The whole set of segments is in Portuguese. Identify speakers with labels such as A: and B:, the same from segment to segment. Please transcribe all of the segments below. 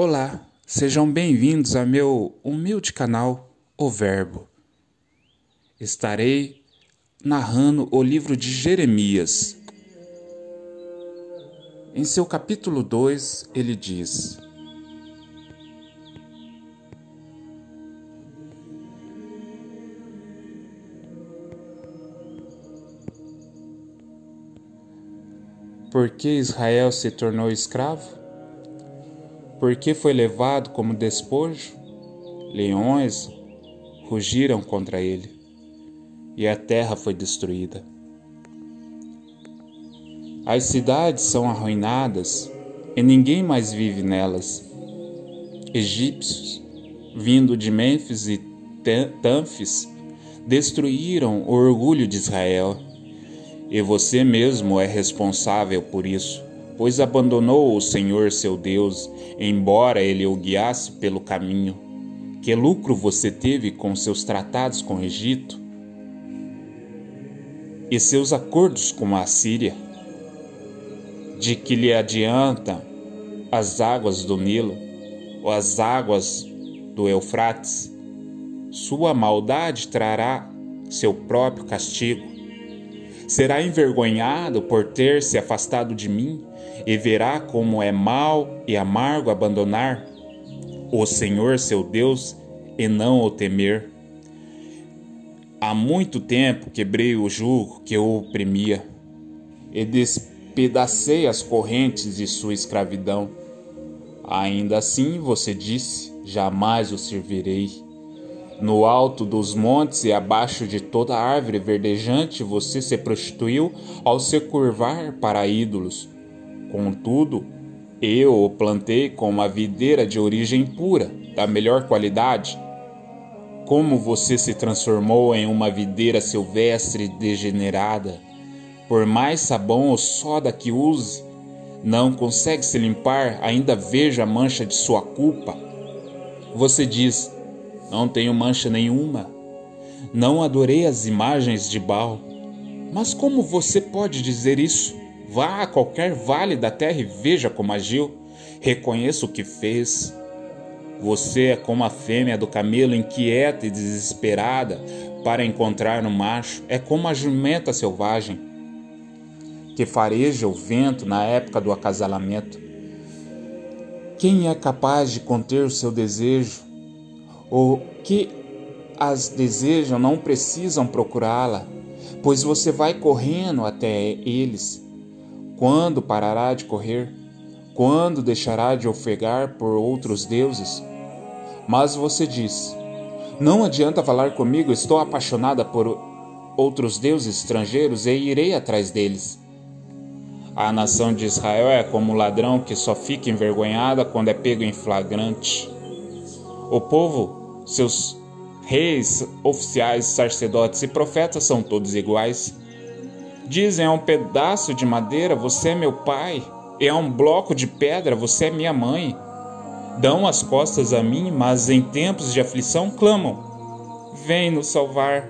A: Olá, sejam bem-vindos a meu humilde canal O Verbo. Estarei narrando o livro de Jeremias. Em seu capítulo 2, ele diz: Por que Israel se tornou escravo? Por que foi levado como despojo? Leões rugiram contra ele, e a terra foi destruída. As cidades são arruinadas e ninguém mais vive nelas. Egípcios, vindo de Mênfis e Tanfis, destruíram o orgulho de Israel e você mesmo é responsável por isso, pois abandonou o Senhor seu Deus, embora ele o guiasse pelo caminho. Que lucro você teve com seus tratados com o Egito e seus acordos com a Síria? De que lhe adianta as águas do Nilo ou as águas do Eufrates? Sua maldade trará seu próprio castigo Será envergonhado por ter se afastado de mim e verá como é mal e amargo abandonar o Senhor seu Deus e não o temer. Há muito tempo quebrei o jugo que o oprimia e despedacei as correntes de sua escravidão. Ainda assim você disse: Jamais o servirei. No alto dos montes e abaixo de toda árvore verdejante você se prostituiu ao se curvar para ídolos. Contudo, eu o plantei com uma videira de origem pura, da melhor qualidade. Como você se transformou em uma videira silvestre degenerada, por mais sabão ou soda que use, não consegue se limpar, ainda vejo a mancha de sua culpa. Você diz: não tenho mancha nenhuma. Não adorei as imagens de Baal. Mas como você pode dizer isso? Vá a qualquer vale da terra e veja como agiu. Reconheça o que fez. Você é como a fêmea do camelo inquieta e desesperada para encontrar no macho. É como a jumenta selvagem que fareja o vento na época do acasalamento. Quem é capaz de conter o seu desejo o que as desejam não precisam procurá-la, pois você vai correndo até eles. Quando parará de correr? Quando deixará de ofegar por outros deuses? Mas você diz: Não adianta falar comigo, estou apaixonada por outros deuses estrangeiros e irei atrás deles. A nação de Israel é como um ladrão que só fica envergonhada quando é pego em flagrante. O povo, seus reis, oficiais, sacerdotes e profetas são todos iguais. Dizem a um pedaço de madeira: Você é meu pai, e a um bloco de pedra: Você é minha mãe. Dão as costas a mim, mas em tempos de aflição clamam: Vem nos salvar.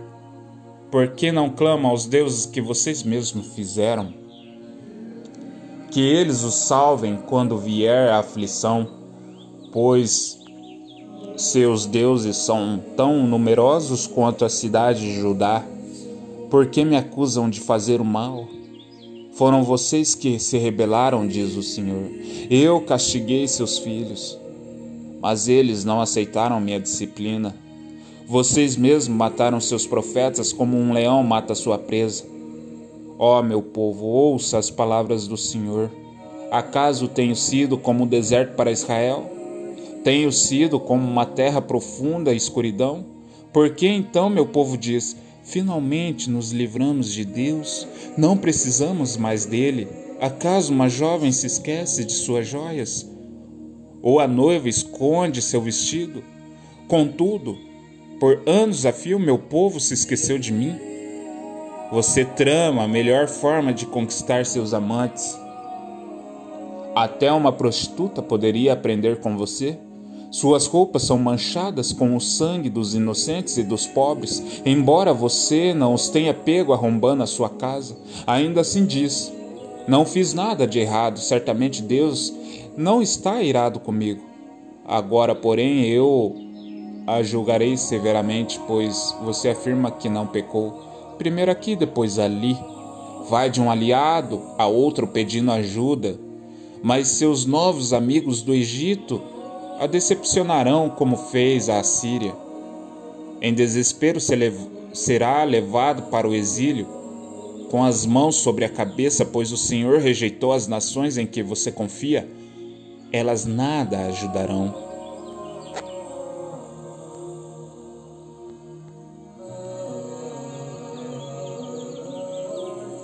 A: Por que não clamam aos deuses que vocês mesmos fizeram? Que eles os salvem quando vier a aflição, pois seus deuses são tão numerosos quanto a cidade de Judá. Por que me acusam de fazer o mal? Foram vocês que se rebelaram, diz o Senhor. Eu castiguei seus filhos, mas eles não aceitaram minha disciplina. Vocês mesmos mataram seus profetas como um leão mata sua presa. Ó oh, meu povo, ouça as palavras do Senhor. Acaso tenho sido como o deserto para Israel? Tenho sido como uma terra profunda e escuridão? Por que então meu povo diz: Finalmente nos livramos de Deus, não precisamos mais dele? Acaso uma jovem se esquece de suas joias? Ou a noiva esconde seu vestido? Contudo, por anos a fio meu povo se esqueceu de mim. Você trama a melhor forma de conquistar seus amantes. Até uma prostituta poderia aprender com você? Suas roupas são manchadas com o sangue dos inocentes e dos pobres, embora você não os tenha pego arrombando a sua casa. Ainda assim diz: Não fiz nada de errado, certamente Deus não está irado comigo. Agora, porém, eu a julgarei severamente, pois você afirma que não pecou. Primeiro aqui, depois ali. Vai de um aliado a outro pedindo ajuda, mas seus novos amigos do Egito a decepcionarão como fez a Assíria. Em desespero será levado para o exílio, com as mãos sobre a cabeça, pois o Senhor rejeitou as nações em que você confia, elas nada ajudarão.